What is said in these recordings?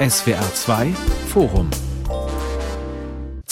SWR 2 Forum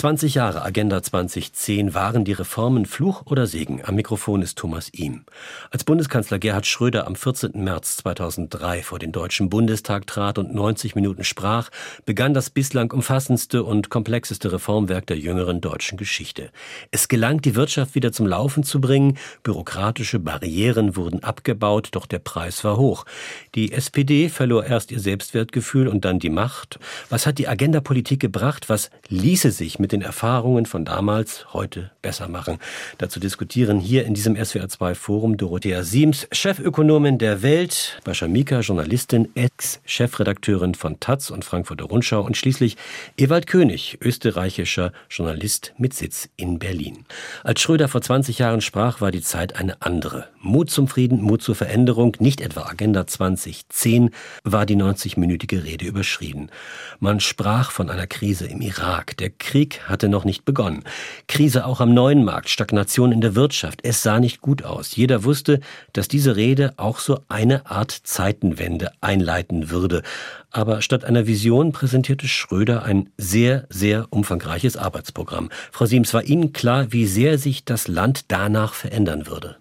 20 Jahre Agenda 2010 waren die Reformen Fluch oder Segen. Am Mikrofon ist Thomas Ihm. Als Bundeskanzler Gerhard Schröder am 14. März 2003 vor den Deutschen Bundestag trat und 90 Minuten sprach, begann das bislang umfassendste und komplexeste Reformwerk der jüngeren deutschen Geschichte. Es gelang, die Wirtschaft wieder zum Laufen zu bringen, bürokratische Barrieren wurden abgebaut, doch der Preis war hoch. Die SPD verlor erst ihr Selbstwertgefühl und dann die Macht. Was hat die Agenda-Politik gebracht? Was ließe sich mit den Erfahrungen von damals heute besser machen. Dazu diskutieren hier in diesem SWR2 Forum Dorothea Siems, Chefökonomin der Welt, Bascha Mika, Journalistin, Ex-Chefredakteurin von Taz und Frankfurter Rundschau und schließlich Ewald König, österreichischer Journalist mit Sitz in Berlin. Als Schröder vor 20 Jahren sprach, war die Zeit eine andere. Mut zum Frieden, Mut zur Veränderung, nicht etwa Agenda 2010, war die 90-minütige Rede überschrieben. Man sprach von einer Krise im Irak. Der Krieg hatte noch nicht begonnen. Krise auch am neuen Markt, Stagnation in der Wirtschaft. Es sah nicht gut aus. Jeder wusste, dass diese Rede auch so eine Art Zeitenwende einleiten würde. Aber statt einer Vision präsentierte Schröder ein sehr, sehr umfangreiches Arbeitsprogramm. Frau Siems, war Ihnen klar, wie sehr sich das Land danach verändern würde?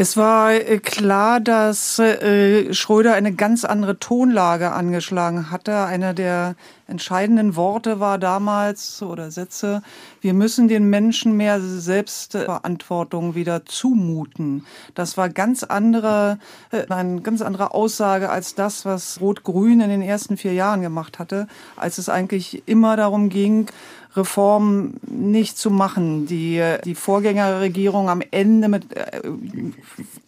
Es war äh, klar, dass äh, Schröder eine ganz andere Tonlage angeschlagen hatte. Einer der entscheidenden Worte war damals oder Sätze, wir müssen den Menschen mehr Selbstverantwortung wieder zumuten. Das war ganz andere, äh, eine ganz andere Aussage als das, was Rot-Grün in den ersten vier Jahren gemacht hatte, als es eigentlich immer darum ging, Reform nicht zu machen. Die, die Vorgängerregierung am Ende mit äh,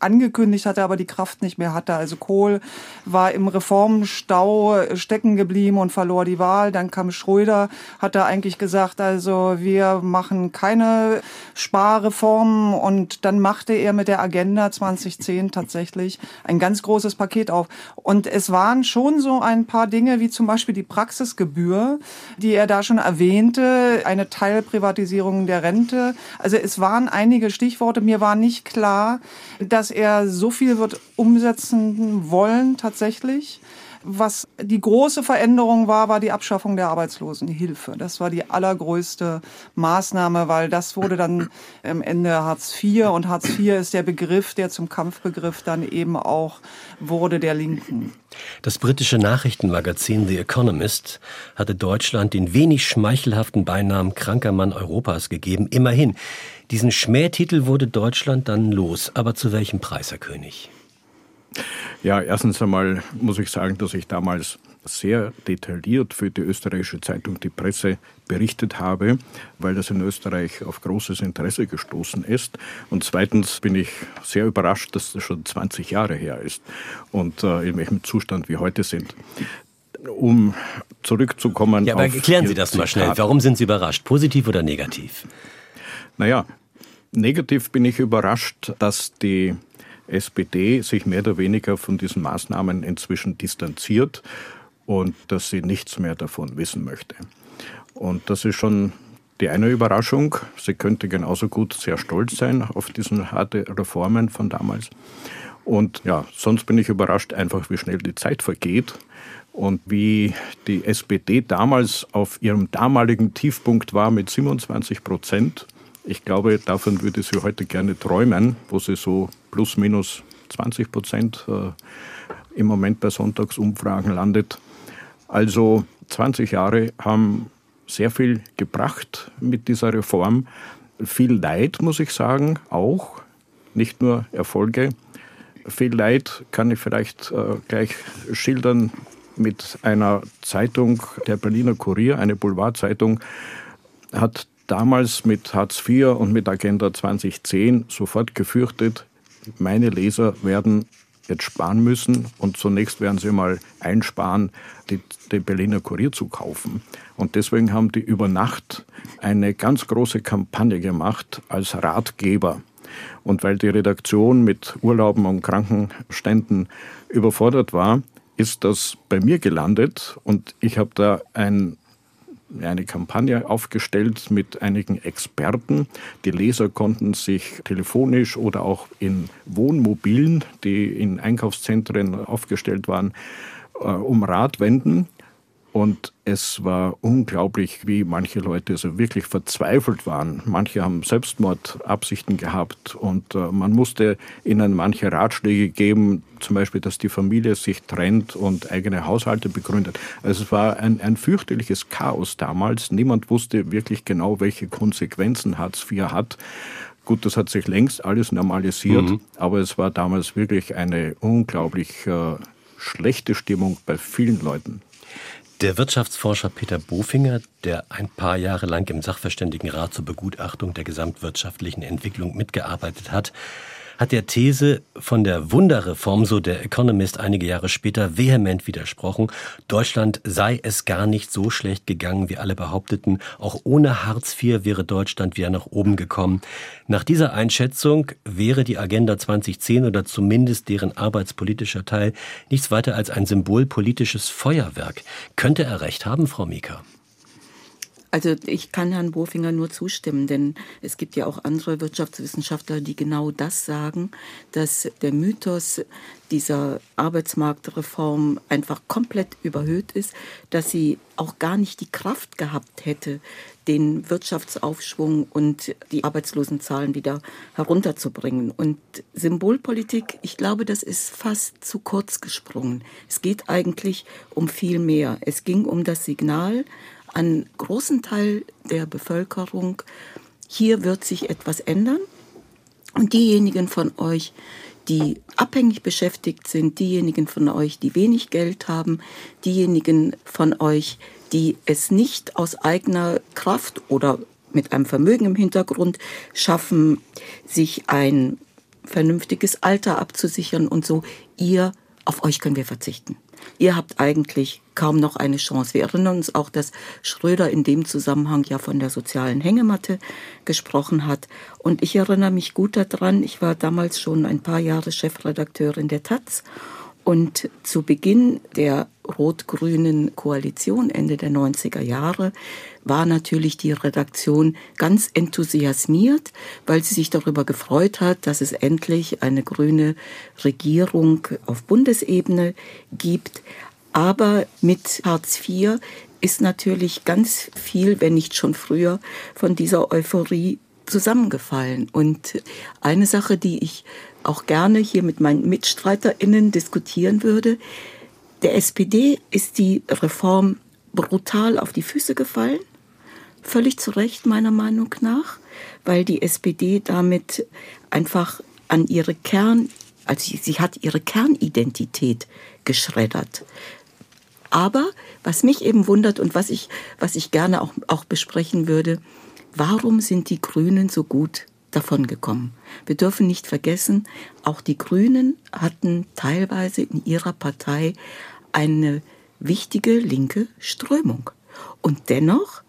angekündigt hatte, aber die Kraft nicht mehr hatte. Also Kohl war im Reformstau stecken geblieben und verlor die Wahl. Dann kam Schröder, hat da eigentlich gesagt, also wir machen keine Sparreformen und dann machte er mit der Agenda 2010 tatsächlich ein ganz großes Paket auf. Und es waren schon so ein paar Dinge, wie zum Beispiel die Praxisgebühr, die er da schon erwähnte, eine Teilprivatisierung der Rente. Also es waren einige Stichworte. Mir war nicht klar, dass er so viel wird umsetzen wollen tatsächlich. Was die große Veränderung war, war die Abschaffung der Arbeitslosenhilfe. Das war die allergrößte Maßnahme, weil das wurde dann am Ende Hartz IV und Hartz IV ist der Begriff, der zum Kampfbegriff dann eben auch wurde der Linken. Das britische Nachrichtenmagazin The Economist hatte Deutschland den wenig schmeichelhaften Beinamen kranker Mann Europas gegeben. Immerhin. Diesen Schmähtitel wurde Deutschland dann los. Aber zu welchem Preis, Herr König? Ja, erstens einmal muss ich sagen, dass ich damals sehr detailliert für die österreichische Zeitung Die Presse berichtet habe, weil das in Österreich auf großes Interesse gestoßen ist. Und zweitens bin ich sehr überrascht, dass das schon 20 Jahre her ist und äh, in welchem Zustand wir heute sind. Um zurückzukommen. Ja, aber erklären Sie das mal schnell. Warum sind Sie überrascht? Positiv oder negativ? Naja, negativ bin ich überrascht, dass die SPD sich mehr oder weniger von diesen Maßnahmen inzwischen distanziert und dass sie nichts mehr davon wissen möchte. Und das ist schon die eine Überraschung. Sie könnte genauso gut sehr stolz sein auf diese harte Reformen von damals. Und ja, sonst bin ich überrascht einfach, wie schnell die Zeit vergeht und wie die SPD damals auf ihrem damaligen Tiefpunkt war mit 27 Prozent ich glaube, davon würde sie heute gerne träumen, wo sie so plus minus 20 Prozent äh, im Moment bei Sonntagsumfragen landet. Also 20 Jahre haben sehr viel gebracht mit dieser Reform. Viel Leid, muss ich sagen, auch, nicht nur Erfolge. Viel Leid kann ich vielleicht äh, gleich schildern mit einer Zeitung, der Berliner Kurier, eine Boulevardzeitung, hat damals mit Hartz IV und mit Agenda 2010 sofort gefürchtet, meine Leser werden jetzt sparen müssen und zunächst werden sie mal einsparen, die, die Berliner Kurier zu kaufen. Und deswegen haben die über Nacht eine ganz große Kampagne gemacht als Ratgeber. Und weil die Redaktion mit Urlauben und Krankenständen überfordert war, ist das bei mir gelandet und ich habe da ein eine Kampagne aufgestellt mit einigen Experten. Die Leser konnten sich telefonisch oder auch in Wohnmobilen, die in Einkaufszentren aufgestellt waren, äh, um Rat wenden. Und es war unglaublich, wie manche Leute so wirklich verzweifelt waren. Manche haben Selbstmordabsichten gehabt und äh, man musste ihnen manche Ratschläge geben, zum Beispiel, dass die Familie sich trennt und eigene Haushalte begründet. Also es war ein, ein fürchterliches Chaos damals. Niemand wusste wirklich genau, welche Konsequenzen Hartz IV hat. Gut, das hat sich längst alles normalisiert, mhm. aber es war damals wirklich eine unglaublich äh, schlechte Stimmung bei vielen Leuten. Der Wirtschaftsforscher Peter Bofinger, der ein paar Jahre lang im Sachverständigenrat zur Begutachtung der gesamtwirtschaftlichen Entwicklung mitgearbeitet hat, hat der These von der Wunderreform, so der Economist einige Jahre später, vehement widersprochen. Deutschland sei es gar nicht so schlecht gegangen, wie alle behaupteten. Auch ohne Hartz IV wäre Deutschland wieder nach oben gekommen. Nach dieser Einschätzung wäre die Agenda 2010 oder zumindest deren arbeitspolitischer Teil nichts weiter als ein symbolpolitisches Feuerwerk. Könnte er recht haben, Frau Mieker? Also ich kann Herrn Bofinger nur zustimmen, denn es gibt ja auch andere Wirtschaftswissenschaftler, die genau das sagen, dass der Mythos dieser Arbeitsmarktreform einfach komplett überhöht ist, dass sie auch gar nicht die Kraft gehabt hätte, den Wirtschaftsaufschwung und die Arbeitslosenzahlen wieder herunterzubringen. Und Symbolpolitik, ich glaube, das ist fast zu kurz gesprungen. Es geht eigentlich um viel mehr. Es ging um das Signal, an großen Teil der Bevölkerung, hier wird sich etwas ändern. Und diejenigen von euch, die abhängig beschäftigt sind, diejenigen von euch, die wenig Geld haben, diejenigen von euch, die es nicht aus eigener Kraft oder mit einem Vermögen im Hintergrund schaffen, sich ein vernünftiges Alter abzusichern und so, ihr, auf euch können wir verzichten. Ihr habt eigentlich kaum noch eine Chance. Wir erinnern uns auch, dass Schröder in dem Zusammenhang ja von der sozialen Hängematte gesprochen hat. Und ich erinnere mich gut daran, ich war damals schon ein paar Jahre Chefredakteurin der Taz und zu Beginn der rot-grünen Koalition Ende der 90er Jahre war natürlich die Redaktion ganz enthusiasmiert, weil sie sich darüber gefreut hat, dass es endlich eine grüne Regierung auf Bundesebene gibt. Aber mit Hartz IV ist natürlich ganz viel, wenn nicht schon früher, von dieser Euphorie zusammengefallen. Und eine Sache, die ich auch gerne hier mit meinen MitstreiterInnen diskutieren würde, der SPD ist die Reform brutal auf die Füße gefallen. Völlig zu Recht meiner Meinung nach, weil die SPD damit einfach an ihre Kern, also sie, hat ihre Kernidentität geschreddert. Aber was mich eben wundert und was ich, was ich gerne auch, auch besprechen würde, warum sind die Grünen so gut davongekommen? Wir dürfen nicht vergessen, auch die Grünen hatten teilweise in ihrer Partei eine wichtige linke Strömung. Und dennoch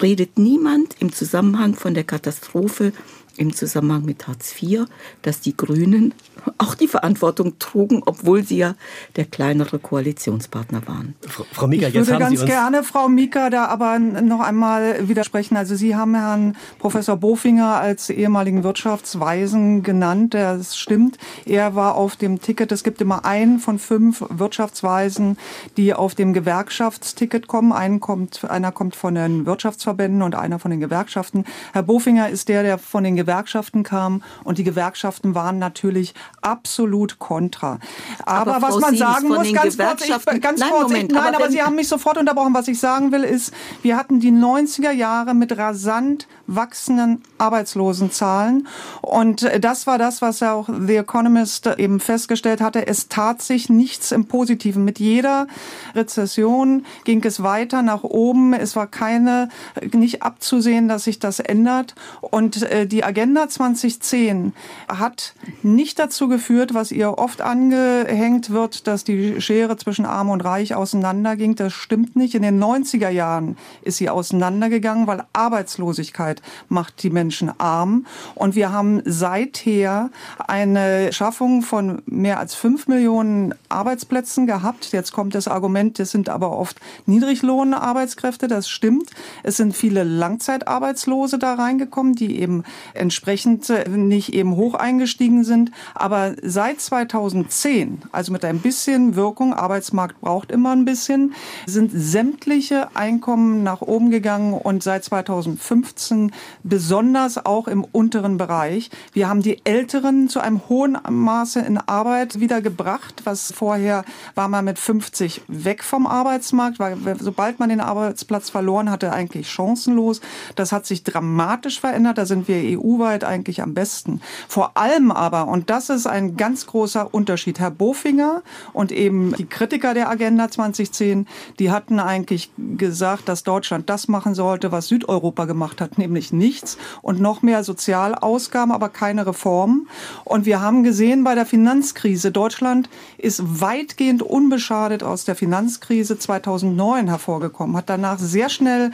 redet niemand im Zusammenhang von der Katastrophe im Zusammenhang mit Hartz IV, dass die Grünen auch die Verantwortung trugen, obwohl sie ja der kleinere Koalitionspartner waren. Frau, Frau Mika, ich würde ganz gerne, Frau Mika, da aber noch einmal widersprechen. Also Sie haben Herrn Professor Bofinger als ehemaligen Wirtschaftsweisen genannt. Das stimmt. Er war auf dem Ticket. Es gibt immer einen von fünf Wirtschaftsweisen, die auf dem Gewerkschaftsticket kommen. Einen kommt, einer kommt von den Wirtschaftsverbänden und einer von den Gewerkschaften. Herr Bofinger ist der, der von den Gewerkschaften kam und die Gewerkschaften waren natürlich absolut kontra. Aber, aber was man sagen muss, ganz kurz, ich, ganz nein, kurz, Moment, ich, nein, aber, aber Sie haben mich sofort unterbrochen. Was ich sagen will, ist, wir hatten die 90er Jahre mit rasant wachsenden Arbeitslosenzahlen und das war das, was auch The Economist eben festgestellt hatte. Es tat sich nichts im Positiven. Mit jeder Rezession ging es weiter nach oben. Es war keine, nicht abzusehen, dass sich das ändert. Und äh, die Agenda 2010 hat nicht dazu geführt, was ihr oft angehängt wird, dass die Schere zwischen Arm und Reich auseinanderging. Das stimmt nicht. In den 90er Jahren ist sie auseinandergegangen, weil Arbeitslosigkeit macht die Menschen arm. Und wir haben seither eine Schaffung von mehr als fünf Millionen Arbeitsplätzen gehabt. Jetzt kommt das Argument, das sind aber oft Niedriglohnarbeitskräfte. Das stimmt. Es sind viele Langzeitarbeitslose da reingekommen, die eben entsprechend äh, nicht eben hoch eingestiegen sind. Aber seit 2010, also mit ein bisschen Wirkung, Arbeitsmarkt braucht immer ein bisschen, sind sämtliche Einkommen nach oben gegangen und seit 2015 besonders auch im unteren Bereich. Wir haben die Älteren zu einem hohen Maße in Arbeit wiedergebracht, was vorher war man mit 50 weg vom Arbeitsmarkt, weil sobald man den Arbeitsplatz verloren hatte, eigentlich chancenlos. Das hat sich dramatisch verändert. Da sind wir EU-weit eigentlich am besten. Vor allem aber, und das ist ein ganz großer Unterschied, Herr Bofinger und eben die Kritiker der Agenda 2010, die hatten eigentlich gesagt, dass Deutschland das machen sollte, was Südeuropa gemacht hat, nämlich nichts und noch mehr Sozialausgaben, aber keine Reformen. Und wir haben gesehen bei der Finanzkrise, Deutschland ist weitgehend unbeschadet aus der Finanzkrise 2009 hervorgekommen, hat danach sehr schnell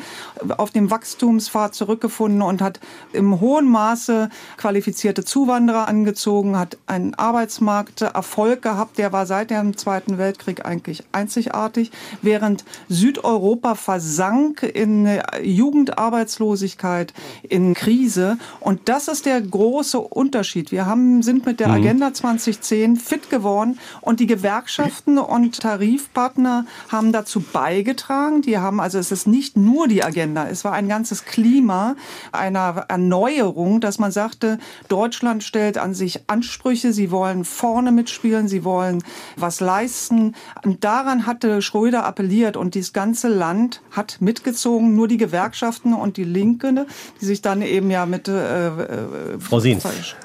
auf dem Wachstumspfad zurückgefunden und hat im hohen Maße qualifizierte Zuwanderer angezogen, hat einen Arbeitsmarkterfolg gehabt, der war seit dem Zweiten Weltkrieg eigentlich einzigartig, während Südeuropa versank in Jugendarbeitslosigkeit, in Krise. Und das ist der große Unterschied. Wir haben, sind mit der mhm. Agenda 2010 fit geworden und die Gewerkschaften und Tarifpartner haben dazu beigetragen. Die haben, also es ist nicht nur die Agenda, es war ein ganzes Klima einer Erneuerung, dass man sagte, Deutschland stellt an sich Ansprüche, sie wollen vorne mitspielen, sie wollen was leisten. Und daran hatte Schröder appelliert und dieses ganze Land hat mitgezogen, nur die Gewerkschaften und die Linke, die sich dann eben ja mit äh, äh Frau.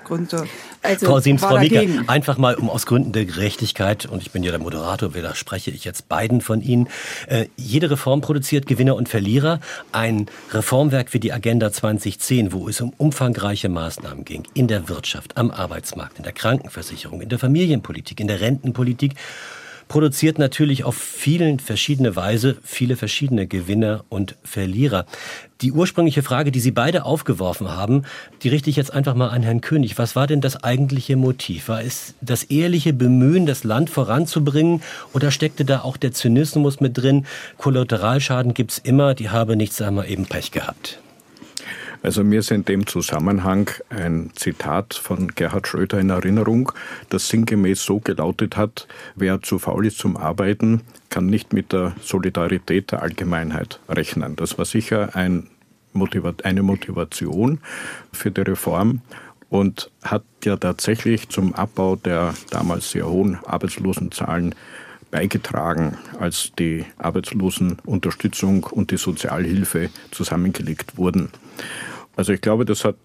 Gründe also Frau Sims, Frau Mieker, einfach mal um aus Gründen der Gerechtigkeit, und ich bin ja der Moderator, widerspreche ich jetzt beiden von Ihnen. Äh, jede Reform produziert Gewinner und Verlierer. Ein Reformwerk wie die Agenda 2010, wo es um umfangreiche Maßnahmen ging, in der Wirtschaft, am Arbeitsmarkt, in der Krankenversicherung, in der Familienpolitik, in der Rentenpolitik, produziert natürlich auf vielen verschiedene Weise viele verschiedene Gewinner und Verlierer. Die ursprüngliche Frage, die Sie beide aufgeworfen haben, die richte ich jetzt einfach mal an Herrn König. Was war denn das eigentliche Motiv? War es das ehrliche Bemühen, das Land voranzubringen oder steckte da auch der Zynismus mit drin? Kollateralschaden gibt's immer, die habe nichts, wir eben Pech gehabt. Also mir ist in dem Zusammenhang ein Zitat von Gerhard Schröder in Erinnerung, das sinngemäß so gelautet hat, wer zu faul ist zum Arbeiten, kann nicht mit der Solidarität der Allgemeinheit rechnen. Das war sicher ein Motiva eine Motivation für die Reform und hat ja tatsächlich zum Abbau der damals sehr hohen Arbeitslosenzahlen beigetragen, als die Arbeitslosenunterstützung und die Sozialhilfe zusammengelegt wurden. Also ich glaube, das hat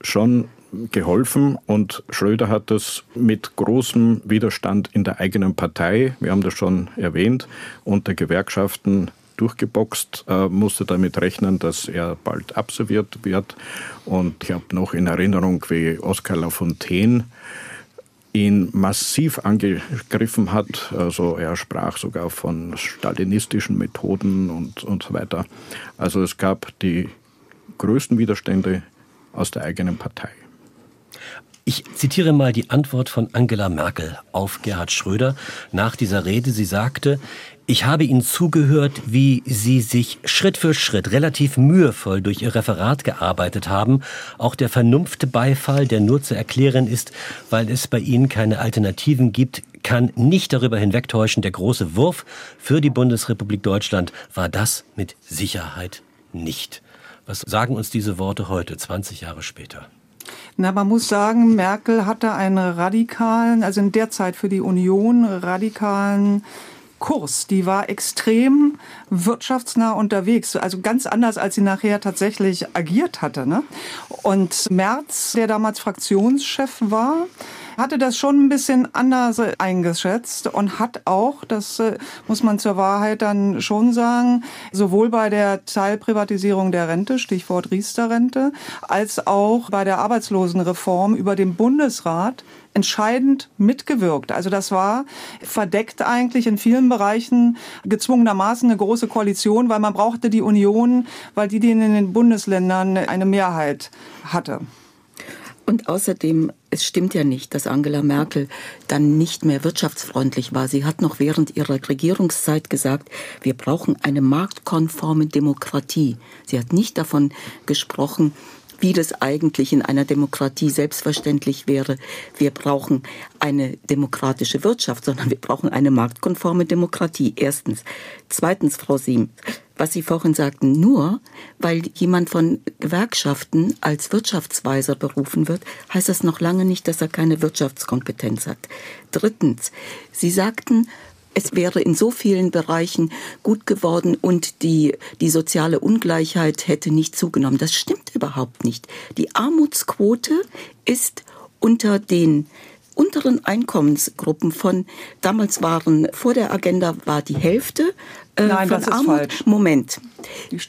schon geholfen und Schröder hat das mit großem Widerstand in der eigenen Partei, wir haben das schon erwähnt, unter Gewerkschaften durchgeboxt, äh, musste damit rechnen, dass er bald absolviert wird. Und ich habe noch in Erinnerung, wie Oskar Lafontaine ihn massiv angegriffen hat. Also er sprach sogar von stalinistischen Methoden und, und so weiter. Also es gab die größten Widerstände aus der eigenen Partei. Ich zitiere mal die Antwort von Angela Merkel auf Gerhard Schröder nach dieser Rede. Sie sagte, ich habe Ihnen zugehört, wie Sie sich Schritt für Schritt relativ mühevoll durch Ihr Referat gearbeitet haben. Auch der Vernunftbeifall, der nur zu erklären ist, weil es bei Ihnen keine Alternativen gibt, kann nicht darüber hinwegtäuschen. Der große Wurf für die Bundesrepublik Deutschland war das mit Sicherheit nicht. Was sagen uns diese Worte heute, 20 Jahre später? Na, man muss sagen, Merkel hatte einen radikalen, also in der Zeit für die Union radikalen Kurs. Die war extrem wirtschaftsnah unterwegs, also ganz anders, als sie nachher tatsächlich agiert hatte. Ne? Und Merz, der damals Fraktionschef war, hatte das schon ein bisschen anders eingeschätzt und hat auch, das äh, muss man zur Wahrheit dann schon sagen, sowohl bei der Teilprivatisierung der Rente, Stichwort Riester-Rente, als auch bei der Arbeitslosenreform über den Bundesrat entscheidend mitgewirkt. Also das war verdeckt eigentlich in vielen Bereichen gezwungenermaßen eine große Koalition, weil man brauchte die Union, weil die, die in den Bundesländern eine Mehrheit hatte. Und außerdem, es stimmt ja nicht, dass Angela Merkel dann nicht mehr wirtschaftsfreundlich war. Sie hat noch während ihrer Regierungszeit gesagt, wir brauchen eine marktkonforme Demokratie. Sie hat nicht davon gesprochen, wie das eigentlich in einer Demokratie selbstverständlich wäre. Wir brauchen eine demokratische Wirtschaft, sondern wir brauchen eine marktkonforme Demokratie. Erstens. Zweitens, Frau Siem, was Sie vorhin sagten, nur weil jemand von Gewerkschaften als Wirtschaftsweiser berufen wird, heißt das noch lange nicht, dass er keine Wirtschaftskompetenz hat. Drittens, Sie sagten, es wäre in so vielen Bereichen gut geworden und die, die soziale Ungleichheit hätte nicht zugenommen. Das stimmt überhaupt nicht. Die Armutsquote ist unter den unteren Einkommensgruppen von damals waren vor der Agenda war die Hälfte Nein, von das ist Armut. Falsch. Moment.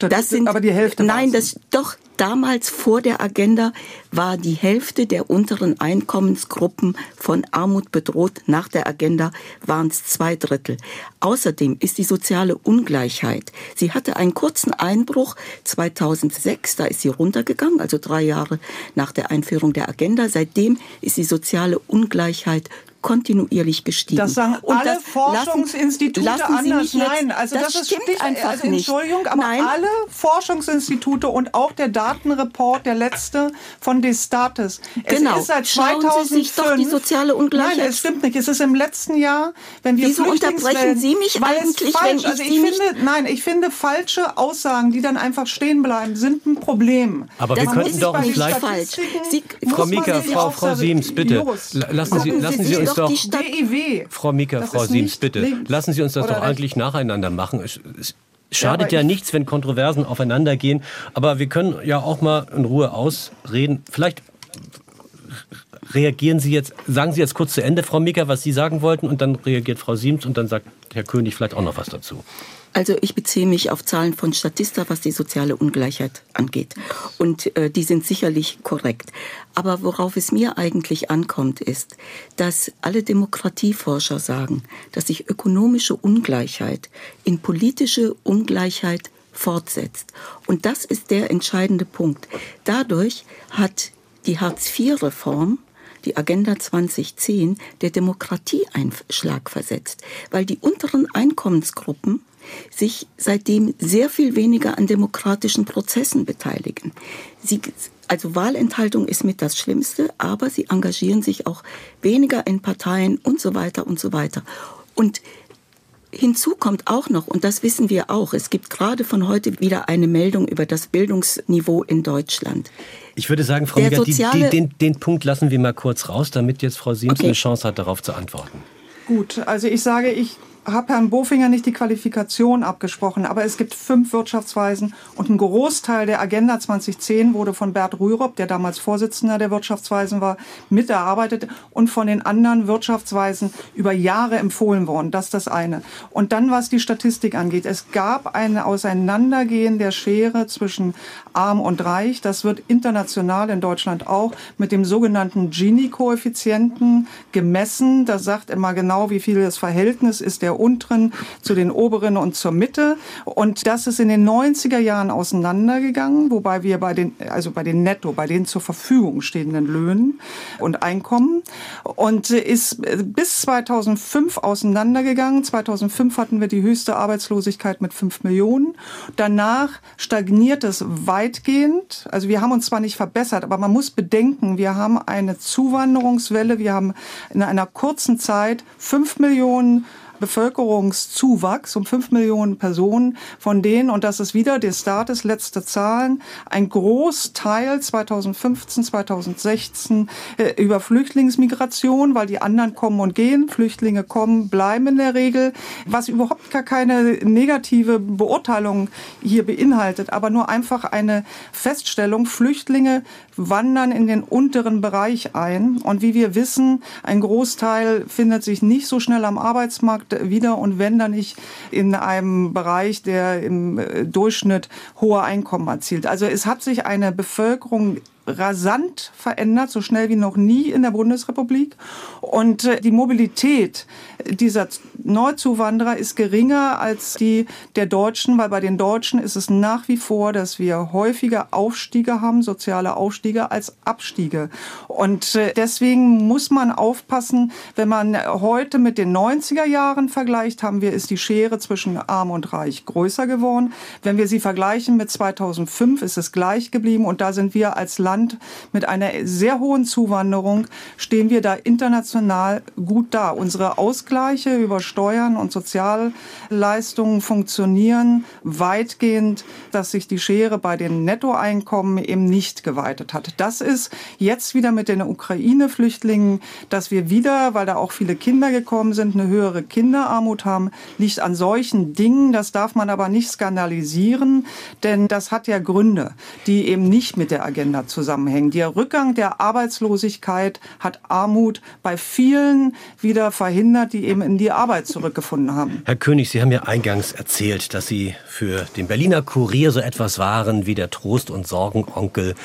Das sind aber die Hälfte. Nein, das doch damals vor der Agenda war die Hälfte der unteren Einkommensgruppen von Armut bedroht. Nach der Agenda waren es zwei Drittel. Außerdem ist die soziale Ungleichheit. Sie hatte einen kurzen Einbruch 2006, da ist sie runtergegangen, also drei Jahre nach der Einführung der Agenda. Seitdem ist die soziale Ungleichheit kontinuierlich gestiegen. Das sagen und alle das Forschungsinstitute lassen, lassen anders. Nein, also das, das stimmt ist, einfach also, nicht. Entschuldigung, aber Nein. alle Forschungsinstitute und auch der Datenreport, der letzte von Destatis. Genau. Es ist seit 2005, Schauen Sie sich doch die soziale Ungleichheit. Nein, es stimmt nicht. Es ist im letzten Jahr, wenn wir Wieso unterbrechen Sie mich eigentlich, falsch, wenn ich also ich Sie finde, nein, ich finde falsche Aussagen, die dann einfach stehen bleiben, sind ein Problem. Aber das wir könnten doch vielleicht falsch. Sie, Frau Mika, Frau, Frau Siems, bitte lassen Sie, lassen Sie uns doch DIW. Frau Mika, Frau Siems, bitte, links. lassen Sie uns das doch eigentlich nacheinander machen. Es, es schadet ja, ja nichts, wenn Kontroversen aufeinander gehen, aber wir können ja auch mal in Ruhe ausreden. Vielleicht reagieren Sie jetzt, sagen Sie jetzt kurz zu Ende, Frau Mika, was Sie sagen wollten, und dann reagiert Frau Siems und dann sagt Herr König vielleicht auch noch was dazu. Also ich beziehe mich auf Zahlen von Statista, was die soziale Ungleichheit angeht. Und äh, die sind sicherlich korrekt. Aber worauf es mir eigentlich ankommt, ist, dass alle Demokratieforscher sagen, dass sich ökonomische Ungleichheit in politische Ungleichheit fortsetzt. Und das ist der entscheidende Punkt. Dadurch hat die Hartz-IV-Reform die Agenda 2010 der Demokratie einen Schlag versetzt, weil die unteren Einkommensgruppen sich seitdem sehr viel weniger an demokratischen Prozessen beteiligen. Sie, also Wahlenthaltung ist mit das Schlimmste, aber sie engagieren sich auch weniger in Parteien und so weiter und so weiter. Und Hinzu kommt auch noch, und das wissen wir auch, es gibt gerade von heute wieder eine Meldung über das Bildungsniveau in Deutschland. Ich würde sagen, Frau Mieger, den, den, Punkt lassen wir mal kurz raus, damit jetzt Frau Siems okay. eine Chance hat, darauf zu antworten. Gut, also ich sage, ich habe Herrn Bofinger nicht die Qualifikation abgesprochen, aber es gibt fünf Wirtschaftsweisen und ein Großteil der Agenda 2010 wurde von Bert Rürup, der damals Vorsitzender der Wirtschaftsweisen war, mit erarbeitet und von den anderen Wirtschaftsweisen über Jahre empfohlen worden. Das ist das eine. Und dann, was die Statistik angeht, es gab ein Auseinandergehen der Schere zwischen arm und reich. Das wird international in Deutschland auch mit dem sogenannten Gini-Koeffizienten gemessen. Das sagt immer genau, wie viel das Verhältnis ist der unteren zu den oberen und zur Mitte. Und das ist in den 90er Jahren auseinandergegangen, wobei wir bei den, also bei den Netto, bei den zur Verfügung stehenden Löhnen und Einkommen und ist bis 2005 auseinandergegangen. 2005 hatten wir die höchste Arbeitslosigkeit mit 5 Millionen. Danach stagniert es weitgehend. Also wir haben uns zwar nicht verbessert, aber man muss bedenken, wir haben eine Zuwanderungswelle. Wir haben in einer kurzen Zeit 5 Millionen Bevölkerungszuwachs um fünf Millionen Personen, von denen, und das ist wieder des Staates letzte Zahlen, ein Großteil 2015, 2016 äh, über Flüchtlingsmigration, weil die anderen kommen und gehen, Flüchtlinge kommen, bleiben in der Regel, was überhaupt gar keine negative Beurteilung hier beinhaltet, aber nur einfach eine Feststellung, Flüchtlinge wandern in den unteren Bereich ein. Und wie wir wissen, ein Großteil findet sich nicht so schnell am Arbeitsmarkt wieder und wenn dann nicht in einem Bereich, der im äh, Durchschnitt hohe Einkommen erzielt. Also es hat sich eine Bevölkerung rasant verändert, so schnell wie noch nie in der Bundesrepublik. Und äh, die Mobilität dieser Neuzuwanderer ist geringer als die der Deutschen, weil bei den Deutschen ist es nach wie vor, dass wir häufiger Aufstiege haben, soziale Aufstiege als Abstiege. Und äh, deswegen muss man aufpassen, wenn man heute mit den 90er Jahren vergleicht, haben wir, ist die Schere zwischen Arm und Reich größer geworden. Wenn wir sie vergleichen mit 2005, ist es gleich geblieben. Und da sind wir als Land mit einer sehr hohen Zuwanderung, stehen wir da international gut da. Unsere Ausgleiche über Steuern und Sozialleistungen funktionieren weitgehend, dass sich die Schere bei den Nettoeinkommen eben nicht geweitet hat. Das ist jetzt wieder mit den Ukraine-Flüchtlingen, dass wir wieder, weil da auch viele Kinder gekommen sind, eine höhere Kinderarmut haben, liegt an solchen Dingen. Das darf man aber nicht skandalisieren, denn das hat ja Gründe, die eben nicht mit der Agenda zusammenhängen. Der Rückgang der Arbeitslosigkeit hat Armut bei vielen wieder verhindert, die eben in die Arbeit zurückgefunden haben. Herr König, Sie haben ja eingangs erzählt, dass Sie für den Berliner Kurier so etwas waren wie der Trost- und Sorgenonkel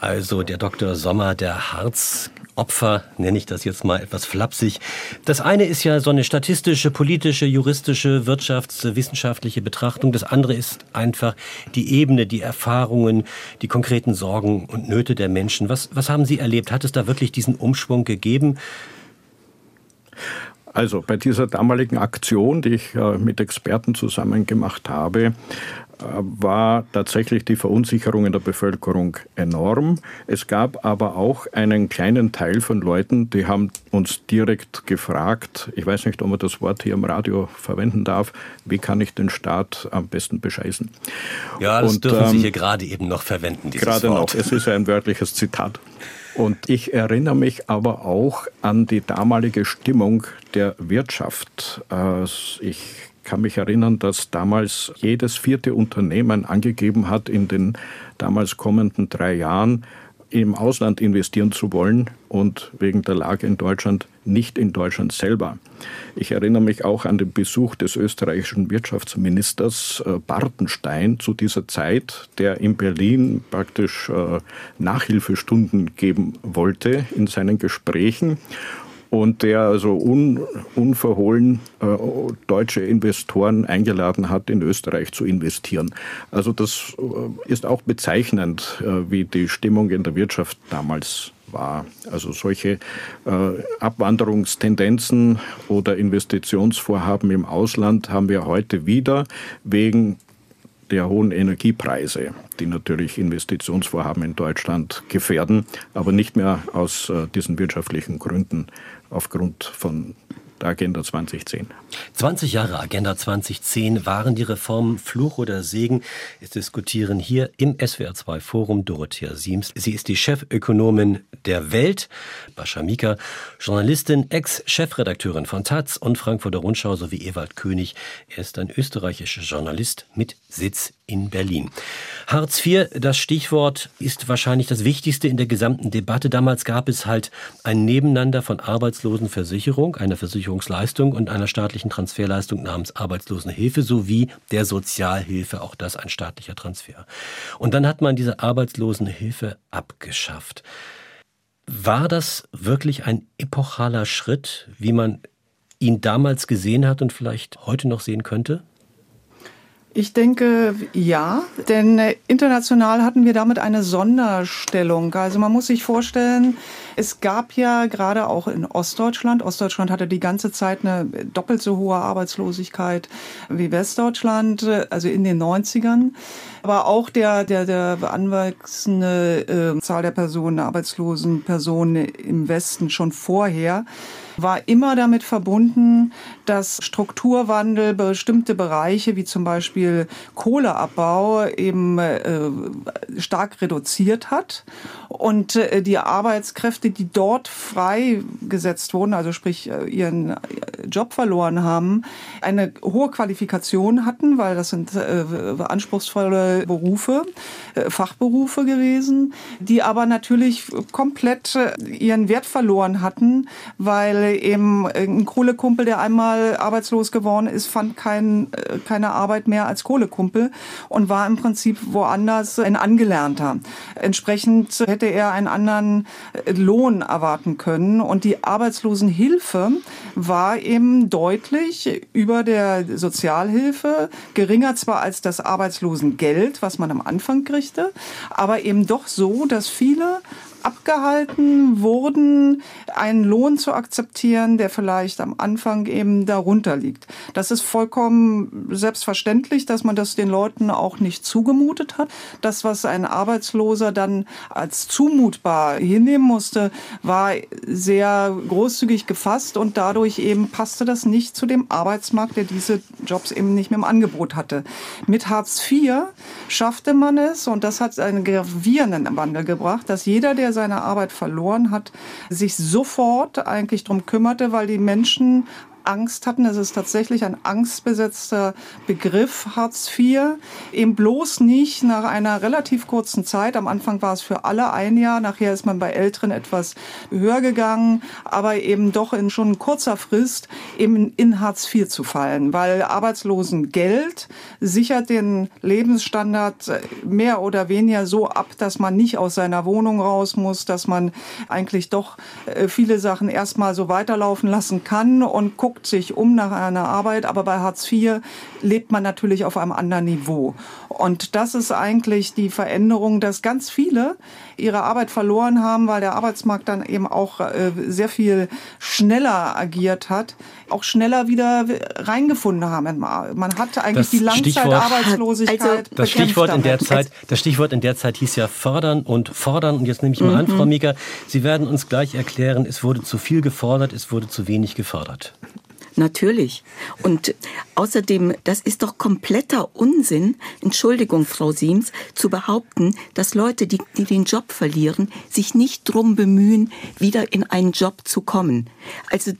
also der Dr. Sommer der Harzopfer, nenne ich das jetzt mal etwas flapsig. Das eine ist ja so eine statistische, politische, juristische, wirtschaftswissenschaftliche Betrachtung. Das andere ist einfach die Ebene, die Erfahrungen, die konkreten Sorgen und Nöte der Menschen. Was, was haben Sie erlebt? Hat es da wirklich diesen Umschwung gegeben? Also bei dieser damaligen Aktion, die ich äh, mit Experten zusammen gemacht habe, war tatsächlich die Verunsicherung in der Bevölkerung enorm. Es gab aber auch einen kleinen Teil von Leuten, die haben uns direkt gefragt, ich weiß nicht, ob man das Wort hier im Radio verwenden darf, wie kann ich den Staat am besten bescheißen? Ja, das Und, dürfen ähm, Sie hier gerade eben noch verwenden, dieses Gerade Wort. noch, es ist ein wörtliches Zitat. Und ich erinnere mich aber auch an die damalige Stimmung der Wirtschaft. Äh, ich kann mich erinnern, dass damals jedes vierte Unternehmen angegeben hat, in den damals kommenden drei Jahren im Ausland investieren zu wollen und wegen der Lage in Deutschland nicht in Deutschland selber. Ich erinnere mich auch an den Besuch des österreichischen Wirtschaftsministers äh, Bartenstein zu dieser Zeit, der in Berlin praktisch äh, Nachhilfestunden geben wollte in seinen Gesprächen und der also un, unverhohlen äh, deutsche Investoren eingeladen hat, in Österreich zu investieren. Also das äh, ist auch bezeichnend, äh, wie die Stimmung in der Wirtschaft damals war. Also solche äh, Abwanderungstendenzen oder Investitionsvorhaben im Ausland haben wir heute wieder wegen der hohen Energiepreise, die natürlich Investitionsvorhaben in Deutschland gefährden, aber nicht mehr aus äh, diesen wirtschaftlichen Gründen aufgrund von der Agenda 2010. 20 Jahre Agenda 2010 waren die Reformen Fluch oder Segen. Es diskutieren hier im SWR2 Forum Dorothea Siems. Sie ist die Chefökonomin der Welt, Bascha Mika, Journalistin, Ex-Chefredakteurin von Taz und Frankfurter Rundschau sowie Ewald König. Er ist ein österreichischer Journalist mit Sitz in Berlin. Hartz IV, das Stichwort, ist wahrscheinlich das Wichtigste in der gesamten Debatte. Damals gab es halt ein Nebeneinander von Arbeitslosenversicherung, einer Versicherungsleistung und einer staatlichen Transferleistung namens Arbeitslosenhilfe sowie der Sozialhilfe, auch das ein staatlicher Transfer. Und dann hat man diese Arbeitslosenhilfe abgeschafft. War das wirklich ein epochaler Schritt, wie man ihn damals gesehen hat und vielleicht heute noch sehen könnte? Ich denke ja, denn äh, international hatten wir damit eine Sonderstellung. Also man muss sich vorstellen, es gab ja gerade auch in Ostdeutschland, Ostdeutschland hatte die ganze Zeit eine doppelt so hohe Arbeitslosigkeit wie Westdeutschland, äh, also in den 90ern. Aber auch der, der, der anwachsende äh, Zahl der Personen, arbeitslosen Personen im Westen schon vorher war immer damit verbunden, dass Strukturwandel bestimmte Bereiche wie zum Beispiel Kohleabbau eben äh, stark reduziert hat. Und äh, die Arbeitskräfte, die dort freigesetzt wurden, also sprich äh, ihren äh, Job verloren haben, eine hohe Qualifikation hatten, weil das sind äh, anspruchsvolle Berufe, äh, Fachberufe gewesen, die aber natürlich komplett ihren Wert verloren hatten, weil weil eben ein Kohlekumpel, der einmal arbeitslos geworden ist, fand kein, äh, keine Arbeit mehr als Kohlekumpel und war im Prinzip woanders ein Angelernter. Entsprechend hätte er einen anderen äh, Lohn erwarten können und die Arbeitslosenhilfe war eben deutlich über der Sozialhilfe, geringer zwar als das Arbeitslosengeld, was man am Anfang kriegte, aber eben doch so, dass viele abgehalten wurden, einen Lohn zu akzeptieren, der vielleicht am Anfang eben darunter liegt. Das ist vollkommen selbstverständlich, dass man das den Leuten auch nicht zugemutet hat. Das, was ein Arbeitsloser dann als zumutbar hinnehmen musste, war sehr großzügig gefasst und dadurch eben passte das nicht zu dem Arbeitsmarkt, der diese Jobs eben nicht mehr im Angebot hatte. Mit Hartz IV schaffte man es, und das hat einen gravierenden Wandel gebracht, dass jeder, der seine Arbeit verloren hat, sich sofort eigentlich darum kümmerte, weil die Menschen Angst hatten. Es ist tatsächlich ein angstbesetzter Begriff, Hartz IV. Eben bloß nicht nach einer relativ kurzen Zeit. Am Anfang war es für alle ein Jahr, nachher ist man bei Älteren etwas höher gegangen, aber eben doch in schon kurzer Frist eben in Hartz IV zu fallen, weil Arbeitslosengeld sichert den Lebensstandard mehr oder weniger so ab, dass man nicht aus seiner Wohnung raus muss, dass man eigentlich doch äh, viele Sachen erstmal so weiterlaufen lassen kann und guckt, guckt sich um nach einer Arbeit, aber bei Hartz IV lebt man natürlich auf einem anderen Niveau. Und das ist eigentlich die Veränderung, dass ganz viele ihre Arbeit verloren haben, weil der Arbeitsmarkt dann eben auch äh, sehr viel schneller agiert hat, auch schneller wieder reingefunden haben. Man hatte eigentlich das die Langzeitarbeitslosigkeit. Also das Stichwort in der Zeit, das Stichwort in der Zeit hieß ja fördern und fordern. Und jetzt nehme ich mal mhm. an, Frau Mieger, Sie werden uns gleich erklären, es wurde zu viel gefordert, es wurde zu wenig gefördert. Natürlich. Und außerdem, das ist doch kompletter Unsinn, Entschuldigung, Frau Siems, zu behaupten, dass Leute, die, die den Job verlieren, sich nicht drum bemühen, wieder in einen Job zu kommen. Also